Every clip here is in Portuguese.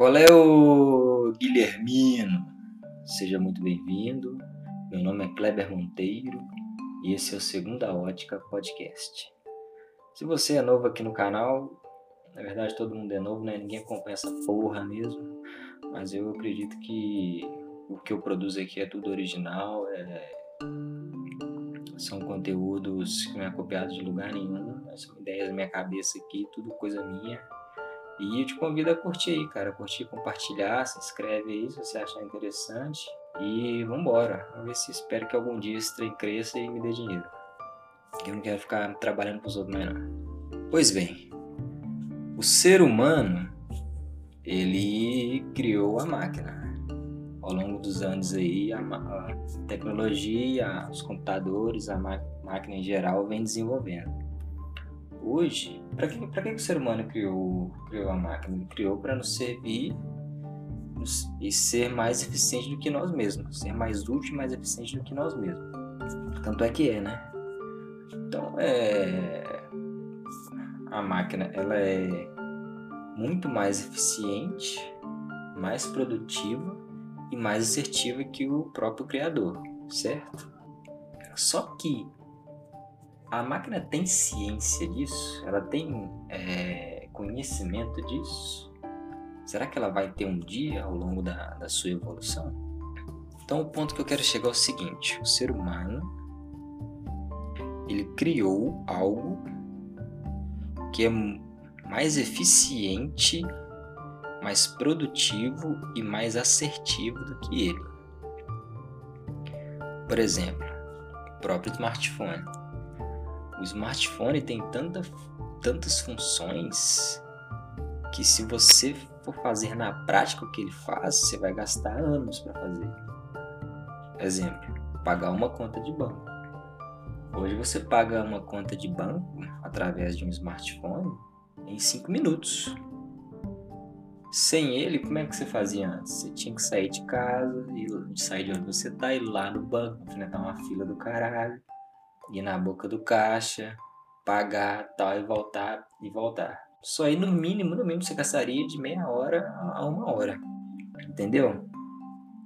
Qual é o Guilhermino? Seja muito bem-vindo. Meu nome é Kleber Monteiro e esse é o Segunda Ótica Podcast. Se você é novo aqui no canal, na verdade todo mundo é novo, né? Ninguém acompanha essa porra mesmo, mas eu acredito que o que eu produzo aqui é tudo original, é... são conteúdos que não é copiado de lugar nenhum, são ideias da minha cabeça aqui, tudo coisa minha. E eu te convido a curtir aí, cara, curtir, compartilhar, se inscreve aí se você achar interessante. E vambora, vamos ver se espero que algum dia esse trem cresça e me dê dinheiro. Eu não quero ficar trabalhando pros outros mais não. Pois bem, o ser humano, ele criou a máquina ao longo dos anos aí, a, a tecnologia, os computadores, a máquina em geral vem desenvolvendo. Hoje, para que, que o ser humano criou, criou a máquina? Ele criou para nos servir e ser mais eficiente do que nós mesmos, ser mais útil e mais eficiente do que nós mesmos. Tanto é que é, né? Então, é... a máquina ela é muito mais eficiente, mais produtiva e mais assertiva que o próprio criador, certo? Só que a máquina tem ciência disso? Ela tem é, conhecimento disso? Será que ela vai ter um dia ao longo da, da sua evolução? Então, o ponto que eu quero chegar é o seguinte: o ser humano ele criou algo que é mais eficiente mais produtivo e mais assertivo do que ele. Por exemplo, o próprio smartphone. O smartphone tem tanta, tantas funções que se você for fazer na prática o que ele faz, você vai gastar anos para fazer. Exemplo, pagar uma conta de banco. Hoje você paga uma conta de banco através de um smartphone em 5 minutos. Sem ele, como é que você fazia antes? Você tinha que sair de casa, e sair de onde você tá, ir lá no banco, enfrentar uma fila do caralho, ir na boca do caixa, pagar tal e voltar e voltar. Só aí no mínimo, no mínimo você gastaria de meia hora a uma hora. Entendeu?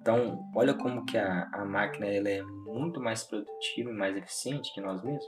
Então, olha como que a, a máquina ela é muito mais produtiva e mais eficiente que nós mesmos.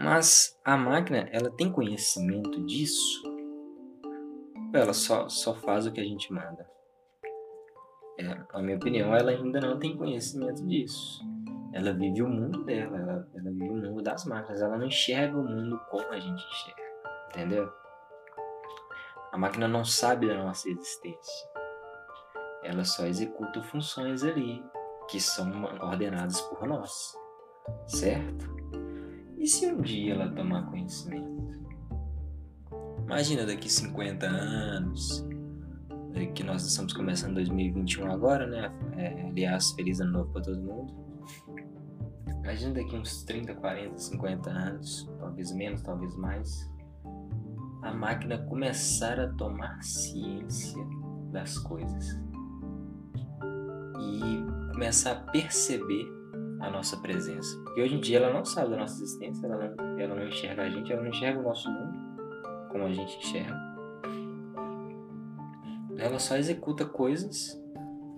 Mas a máquina, ela tem conhecimento disso ela só, só faz o que a gente manda. É, na minha opinião, ela ainda não tem conhecimento disso. Ela vive o mundo dela, ela, ela vive o mundo das máquinas, ela não enxerga o mundo como a gente enxerga, entendeu? A máquina não sabe da nossa existência. Ela só executa funções ali que são ordenadas por nós, certo? E se um dia ela tomar conhecimento? Imagina daqui 50 anos, é, que nós estamos começando 2021 agora, né? É, aliás, feliz ano novo para todo mundo. Imagina daqui uns 30, 40, 50 anos, talvez menos, talvez mais, a máquina começar a tomar ciência das coisas e começar a perceber a nossa presença. Porque hoje em dia ela não sabe da nossa existência, ela não, ela não enxerga a gente, ela não enxerga o nosso mundo como a gente enxerga. Ela só executa coisas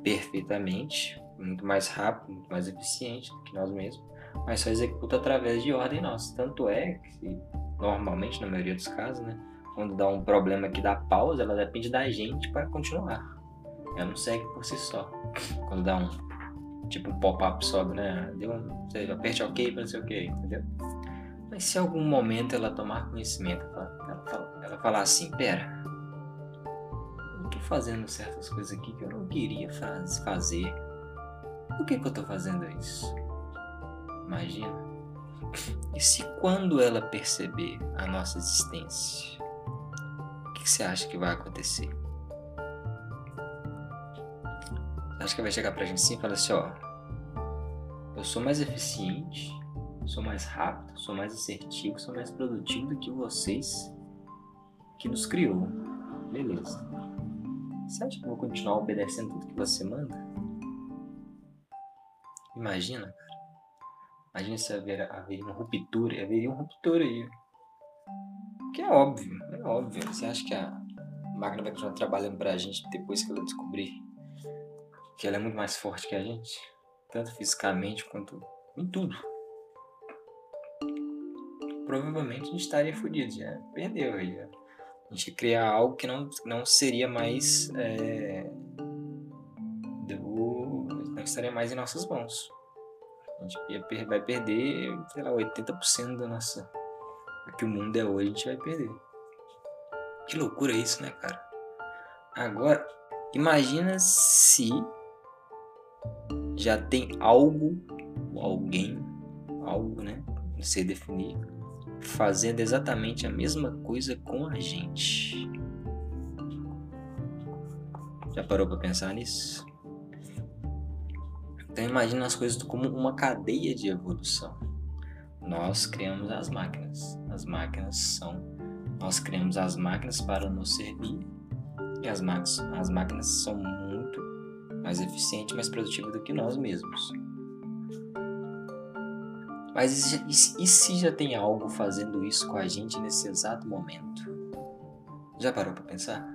perfeitamente, muito mais rápido, muito mais eficiente do que nós mesmos, mas só executa através de ordem nossa. Tanto é que, normalmente, na maioria dos casos, né, quando dá um problema que dá pausa, ela depende da gente para continuar. Ela não segue por si só. Quando dá um tipo um pop-up sobe, né? Deu um, você aperte OK para não sei o que, entendeu? Mas se algum momento ela tomar conhecimento, ela, ela, ela falar assim, pera, eu tô fazendo certas coisas aqui que eu não queria faz, fazer. Por que, que eu tô fazendo isso? Imagina. E se quando ela perceber a nossa existência, o que, que você acha que vai acontecer? Você acha que vai chegar pra gente assim e falar assim, ó, eu sou mais eficiente, sou mais rápido, sou mais assertivo, sou mais produtivo do que vocês que nos criou. Beleza. Você acha que eu vou continuar obedecendo tudo que você manda? Imagina. Imagina se haver, haveria uma ruptura, haveria uma ruptura aí. Que é óbvio, é óbvio. Você acha que a máquina vai continuar trabalhando para a gente depois que ela descobrir que ela é muito mais forte que a gente, tanto fisicamente quanto em tudo. Provavelmente a gente estaria fodido, já perdeu aí. A gente ia criar algo que não, não seria mais. É, estaria mais em nossas mãos. A gente vai perder, sei lá, 80% da nossa. Do que o mundo é hoje, a gente vai perder. Que loucura isso, né, cara? Agora, imagina se já tem algo, alguém, algo, né? Não sei definir, fazendo exatamente a mesma coisa com a gente. Já parou para pensar nisso? Então imagina as coisas como uma cadeia de evolução. Nós criamos as máquinas. As máquinas são nós criamos as máquinas para nos servir e as, máquinas, as máquinas são muito mais eficientes, mais produtivas do que nós mesmos. Mas e, se já tem algo fazendo isso com a gente nesse exato momento? Já parou para pensar?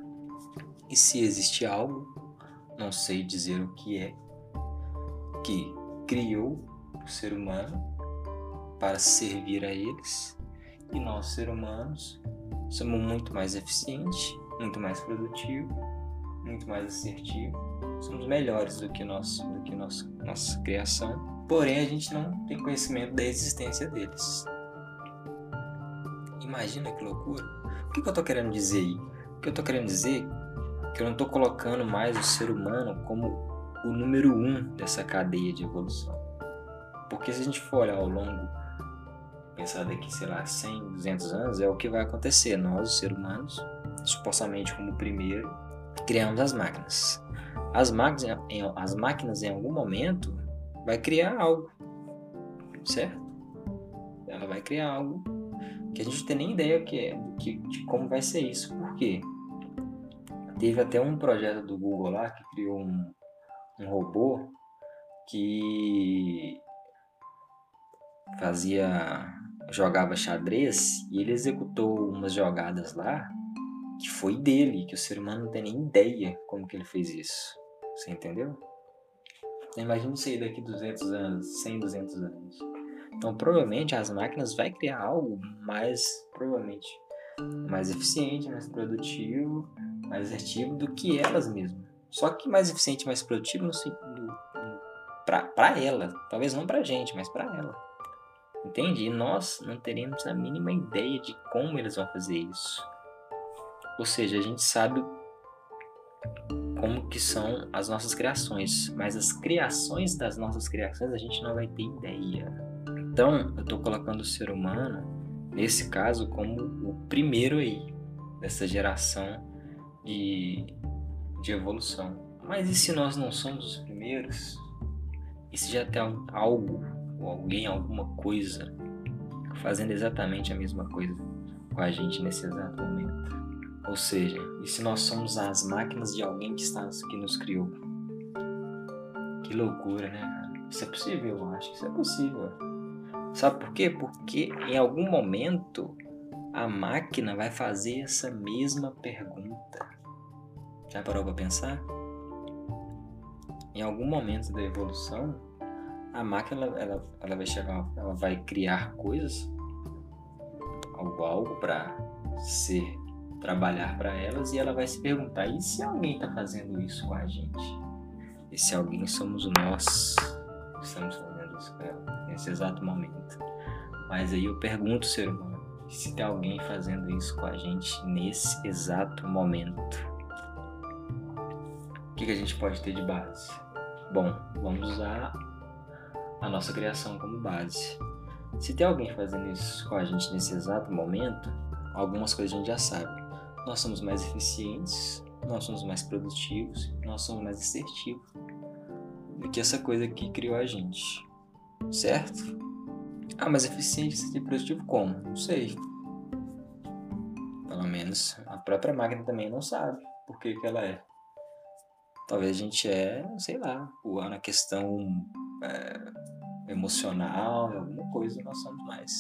E se existe algo, não sei dizer o que é, que criou o ser humano para servir a eles e nós, seres humanos, somos muito mais eficientes, muito mais produtivos, muito mais assertivos, somos melhores do que, nós, do que nossa, nossa criação, porém a gente não tem conhecimento da existência deles. Imagina que loucura. O que, que eu estou querendo dizer aí? O que eu estou querendo dizer é que eu não estou colocando mais o ser humano como o número um dessa cadeia de evolução. Porque se a gente for olhar ao longo pensar daqui, sei lá, 100, 200 anos, é o que vai acontecer. Nós, os seres humanos, supostamente como primeiro, criamos as máquinas. As máquinas, em, as máquinas, em algum momento, vai criar algo, certo? Ela vai criar algo que a gente não tem nem ideia que é, que, de como vai ser isso. Por quê? Teve até um projeto do Google lá que criou um, um robô que fazia jogava xadrez e ele executou umas jogadas lá que foi dele, que o ser humano não tem nem ideia como que ele fez isso. Você entendeu? Imagina isso aí daqui 200 anos, 100, 200 anos. Então, provavelmente as máquinas vai criar algo mais, provavelmente, mais eficiente, mais produtivo, mais assertivo do que elas mesmas. Só que mais eficiente, mais produtivo no, no, para ela, talvez não para gente, mas para ela. Entende? E nós não teremos a mínima ideia de como eles vão fazer isso. Ou seja, a gente sabe como que são as nossas criações, mas as criações das nossas criações a gente não vai ter ideia. Então, eu estou colocando o ser humano, nesse caso, como o primeiro aí dessa geração de, de evolução. Mas e se nós não somos os primeiros? E se já tem algo ou alguém, alguma coisa, fazendo exatamente a mesma coisa com a gente nesse exato momento. Ou seja, e se nós somos as máquinas de alguém que, está, que nos criou? Que loucura, né, Isso é possível, eu acho que isso é possível. Sabe por quê? Porque em algum momento a máquina vai fazer essa mesma pergunta. Já parou para pensar? Em algum momento da evolução, a máquina ela, ela vai chegar, ela vai criar coisas, algo, algo para ser trabalhar para elas e ela vai se perguntar: e se alguém está fazendo isso com a gente? E se alguém somos nós que estamos fazendo isso com ela nesse exato momento? Mas aí eu pergunto, ser humano, se tem alguém fazendo isso com a gente nesse exato momento? Que, que a gente pode ter de base? Bom, vamos usar a nossa criação como base. Se tem alguém fazendo isso com a gente nesse exato momento, algumas coisas a gente já sabe. Nós somos mais eficientes, nós somos mais produtivos, nós somos mais assertivos do que essa coisa que criou a gente. Certo? Ah, mas eficiente e produtivo como? Não sei. Pelo menos a própria máquina também não sabe por que, que ela é. Talvez a gente é, sei lá, na questão é, emocional, alguma coisa nós somos mais.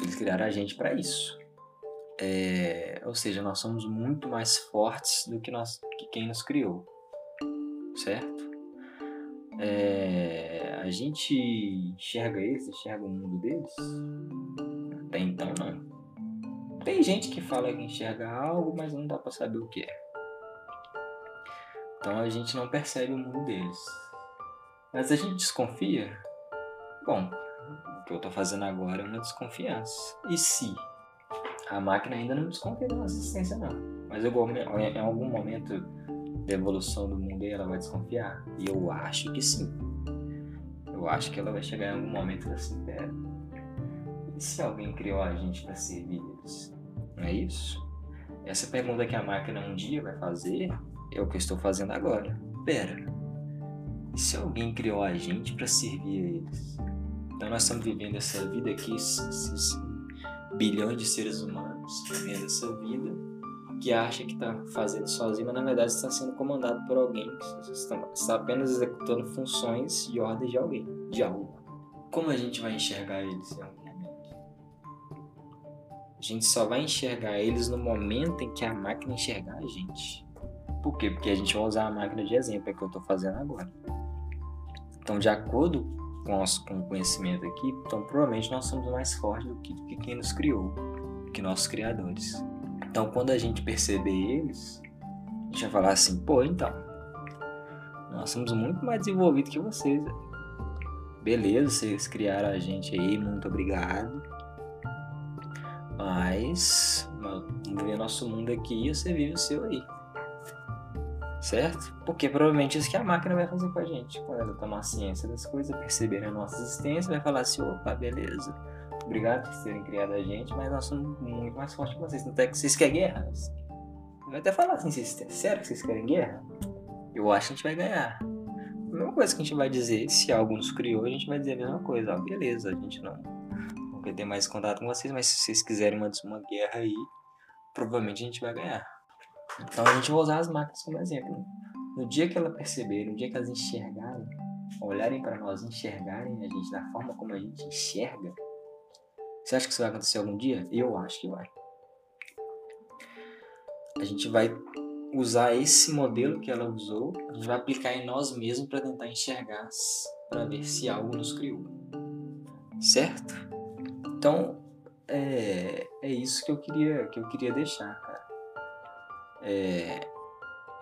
Eles criaram a gente para isso. É, ou seja, nós somos muito mais fortes do que, nós, que quem nos criou, certo? É, a gente enxerga eles, enxerga o mundo deles? Até então não. Tem gente que fala que enxerga algo, mas não dá para saber o que é. Então a gente não percebe o mundo deles. Mas a gente desconfia? Bom, o que eu estou fazendo agora é uma desconfiança. E se? A máquina ainda não desconfia da nossa existência, não. Mas eu, em algum momento da evolução do mundo ela vai desconfiar? E eu acho que sim. Eu acho que ela vai chegar em algum momento assim, pera. E se alguém criou a gente para servir eles? Não é isso? Essa pergunta que a máquina um dia vai fazer é o que eu estou fazendo agora. Pera. E se alguém criou a gente para servir a eles? Então nós estamos vivendo essa vida aqui, esses bilhões de seres humanos vivendo essa vida que acha que está fazendo sozinho, mas na verdade está sendo comandado por alguém, está apenas executando funções e ordens de alguém, de algo. Como a gente vai enxergar eles em algum momento? A gente só vai enxergar eles no momento em que a máquina enxergar a gente. Por quê? Porque a gente vai usar a máquina de exemplo, é que eu estou fazendo agora. Então, de acordo com o nosso conhecimento aqui, então provavelmente nós somos mais fortes do que, do que quem nos criou, do que nossos criadores. Então, quando a gente perceber eles, a gente vai falar assim: pô, então, nós somos muito mais desenvolvidos que vocês. Beleza, vocês criaram a gente aí, muito obrigado. Mas, vamos ver nosso mundo aqui e você vive o seu aí. Certo? Porque provavelmente isso que a máquina vai fazer com a gente. Quando ela tomar ciência das coisas, perceber a nossa existência, vai falar assim: opa, beleza obrigado por terem criado a gente, mas nós somos muito mais fortes que vocês. Não é que vocês querem guerra. Vai até falar assim, vocês, sério que vocês querem guerra? Eu acho que a gente vai ganhar. A mesma coisa que a gente vai dizer, se algo nos criou, a gente vai dizer a mesma coisa. Ó, beleza, a gente não, não quer ter mais contato com vocês, mas se vocês quiserem uma, uma guerra aí, provavelmente a gente vai ganhar. Então a gente vai usar as máquinas como exemplo. No dia que ela perceber, no dia que elas enxergarem, olharem para nós, enxergarem a gente da forma como a gente enxerga, você acha que isso vai acontecer algum dia? Eu acho que vai. A gente vai usar esse modelo que ela usou, a gente vai aplicar em nós mesmos para tentar enxergar, para ver se algo nos criou. Certo? Então, é, é isso que eu queria que eu queria deixar. É,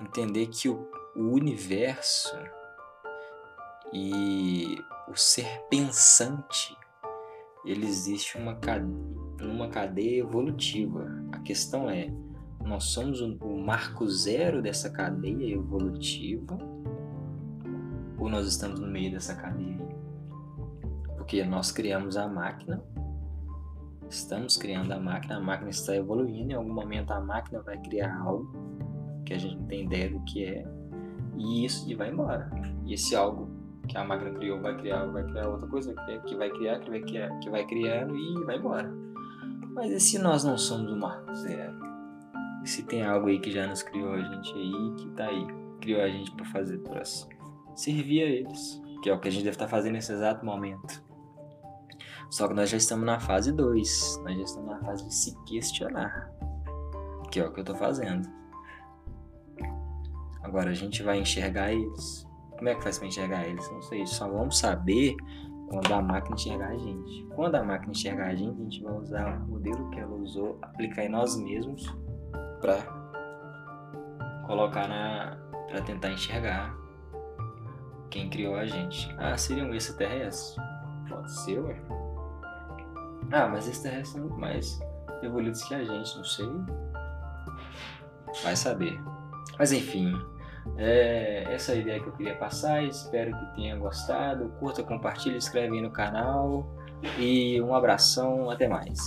entender que o, o universo e o ser pensante ele existe uma cadeia, cadeia evolutiva. A questão é, nós somos o marco zero dessa cadeia evolutiva ou nós estamos no meio dessa cadeia? Porque nós criamos a máquina, estamos criando a máquina, a máquina está evoluindo, em algum momento a máquina vai criar algo que a gente não tem ideia do que é, e isso vai embora. E esse algo que a máquina criou vai criar, vai criar outra coisa que vai criar, que vai criar, que vai criando e vai embora. Mas e se nós não somos o marco zero? E se tem algo aí que já nos criou a gente aí, que tá aí, criou a gente para fazer, para servir a eles, que é o que a gente deve estar tá fazendo nesse exato momento. Só que nós já estamos na fase 2, nós já estamos na fase de se questionar, que é o que eu estou fazendo. Agora a gente vai enxergar eles, como é que faz para enxergar eles? Não sei, só vamos saber quando a máquina enxergar a gente. Quando a máquina enxergar a gente, a gente vai usar o modelo que ela usou, aplicar em nós mesmos para colocar na para tentar enxergar quem criou a gente. Ah, seriam extraterrestres? Pode ser, ué. Ah, mas extraterrestres são muito mais evoluídos que a gente, não sei. Vai saber. Mas enfim, é, essa é a ideia que eu queria passar. Espero que tenha gostado. Curta, compartilhe, inscreve aí no canal. E um abração, até mais.